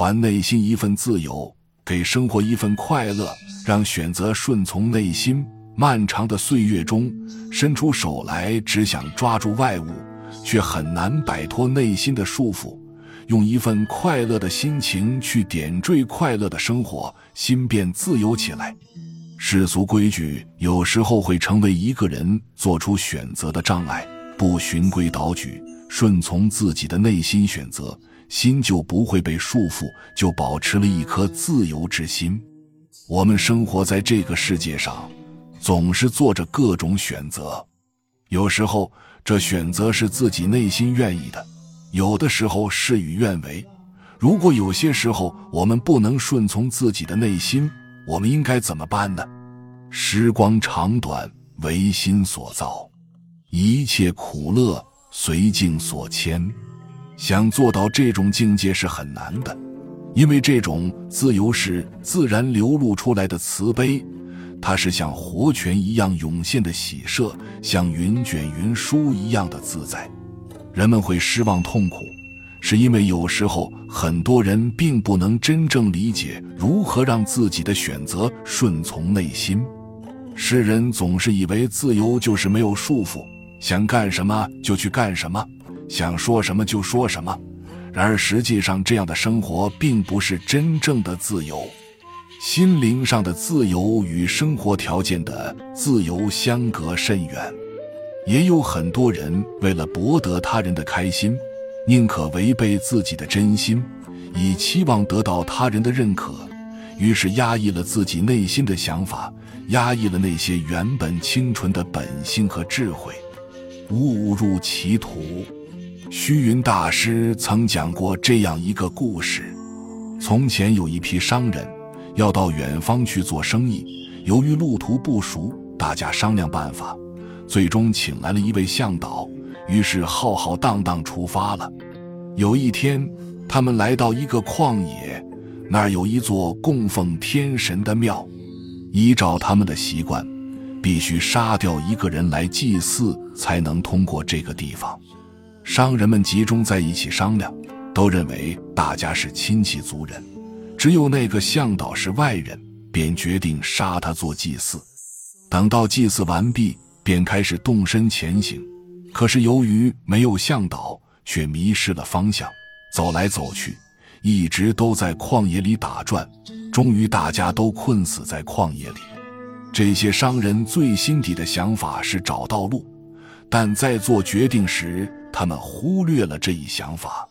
还内心一份自由，给生活一份快乐，让选择顺从内心。漫长的岁月中，伸出手来只想抓住外物，却很难摆脱内心的束缚。用一份快乐的心情去点缀快乐的生活，心便自由起来。世俗规矩有时候会成为一个人做出选择的障碍。不循规蹈矩，顺从自己的内心选择，心就不会被束缚，就保持了一颗自由之心。我们生活在这个世界上。总是做着各种选择，有时候这选择是自己内心愿意的，有的时候事与愿违。如果有些时候我们不能顺从自己的内心，我们应该怎么办呢？时光长短唯心所造，一切苦乐随境所牵。想做到这种境界是很难的，因为这种自由是自然流露出来的慈悲。它是像活泉一样涌现的喜舍，像云卷云舒一样的自在。人们会失望痛苦，是因为有时候很多人并不能真正理解如何让自己的选择顺从内心。世人总是以为自由就是没有束缚，想干什么就去干什么，想说什么就说什么。然而实际上，这样的生活并不是真正的自由。心灵上的自由与生活条件的自由相隔甚远，也有很多人为了博得他人的开心，宁可违背自己的真心，以期望得到他人的认可，于是压抑了自己内心的想法，压抑了那些原本清纯的本性和智慧，误入歧途。虚云大师曾讲过这样一个故事：从前有一批商人。要到远方去做生意，由于路途不熟，大家商量办法，最终请来了一位向导，于是浩浩荡荡出发了。有一天，他们来到一个旷野，那儿有一座供奉天神的庙。依照他们的习惯，必须杀掉一个人来祭祀，才能通过这个地方。商人们集中在一起商量，都认为大家是亲戚族人。只有那个向导是外人，便决定杀他做祭祀。等到祭祀完毕，便开始动身前行。可是由于没有向导，却迷失了方向，走来走去，一直都在旷野里打转。终于，大家都困死在旷野里。这些商人最心底的想法是找到路，但在做决定时，他们忽略了这一想法。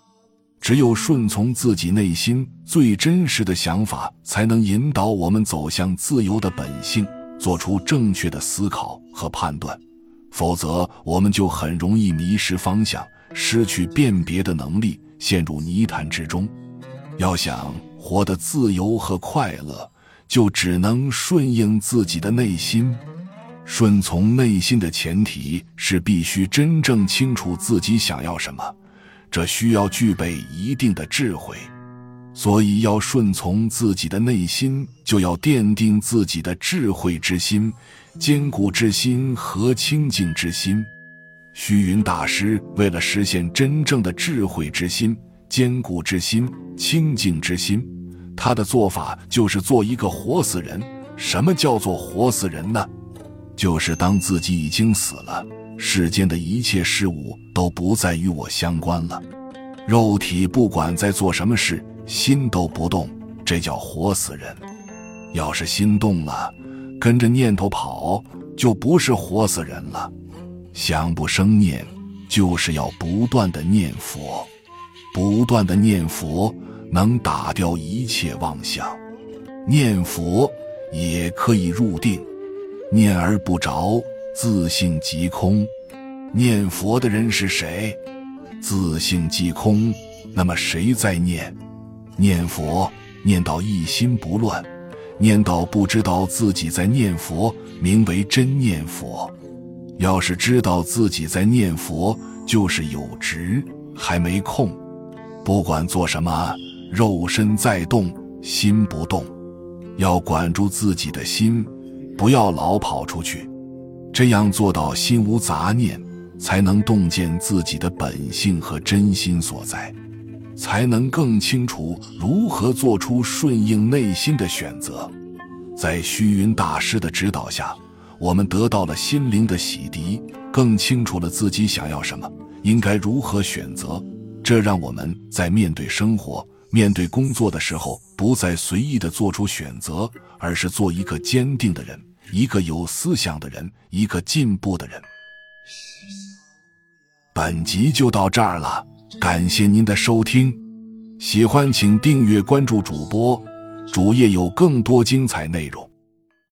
只有顺从自己内心最真实的想法，才能引导我们走向自由的本性，做出正确的思考和判断。否则，我们就很容易迷失方向，失去辨别的能力，陷入泥潭之中。要想活得自由和快乐，就只能顺应自己的内心。顺从内心的前提是必须真正清楚自己想要什么。这需要具备一定的智慧，所以要顺从自己的内心，就要奠定自己的智慧之心、坚固之心和清净之心。虚云大师为了实现真正的智慧之心、坚固之心、清净之心，他的做法就是做一个活死人。什么叫做活死人呢？就是当自己已经死了。世间的一切事物都不再与我相关了，肉体不管在做什么事，心都不动，这叫活死人。要是心动了，跟着念头跑，就不是活死人了。想不生念，就是要不断的念佛，不断的念佛能打掉一切妄想。念佛也可以入定，念而不着。自性即空，念佛的人是谁？自性即空，那么谁在念？念佛念到一心不乱，念到不知道自己在念佛，名为真念佛。要是知道自己在念佛，就是有执，还没空。不管做什么，肉身在动，心不动，要管住自己的心，不要老跑出去。这样做到心无杂念，才能洞见自己的本性和真心所在。才能更清楚如何做出顺应内心的选择。在虚云大师的指导下，我们得到了心灵的洗涤，更清楚了自己想要什么，应该如何选择。这让我们在面对生活、面对工作的时候，不再随意的做出选择，而是做一个坚定的人，一个有思想的人，一个进步的人。本集就到这儿了，感谢您的收听，喜欢请订阅关注主播，主页有更多精彩内容。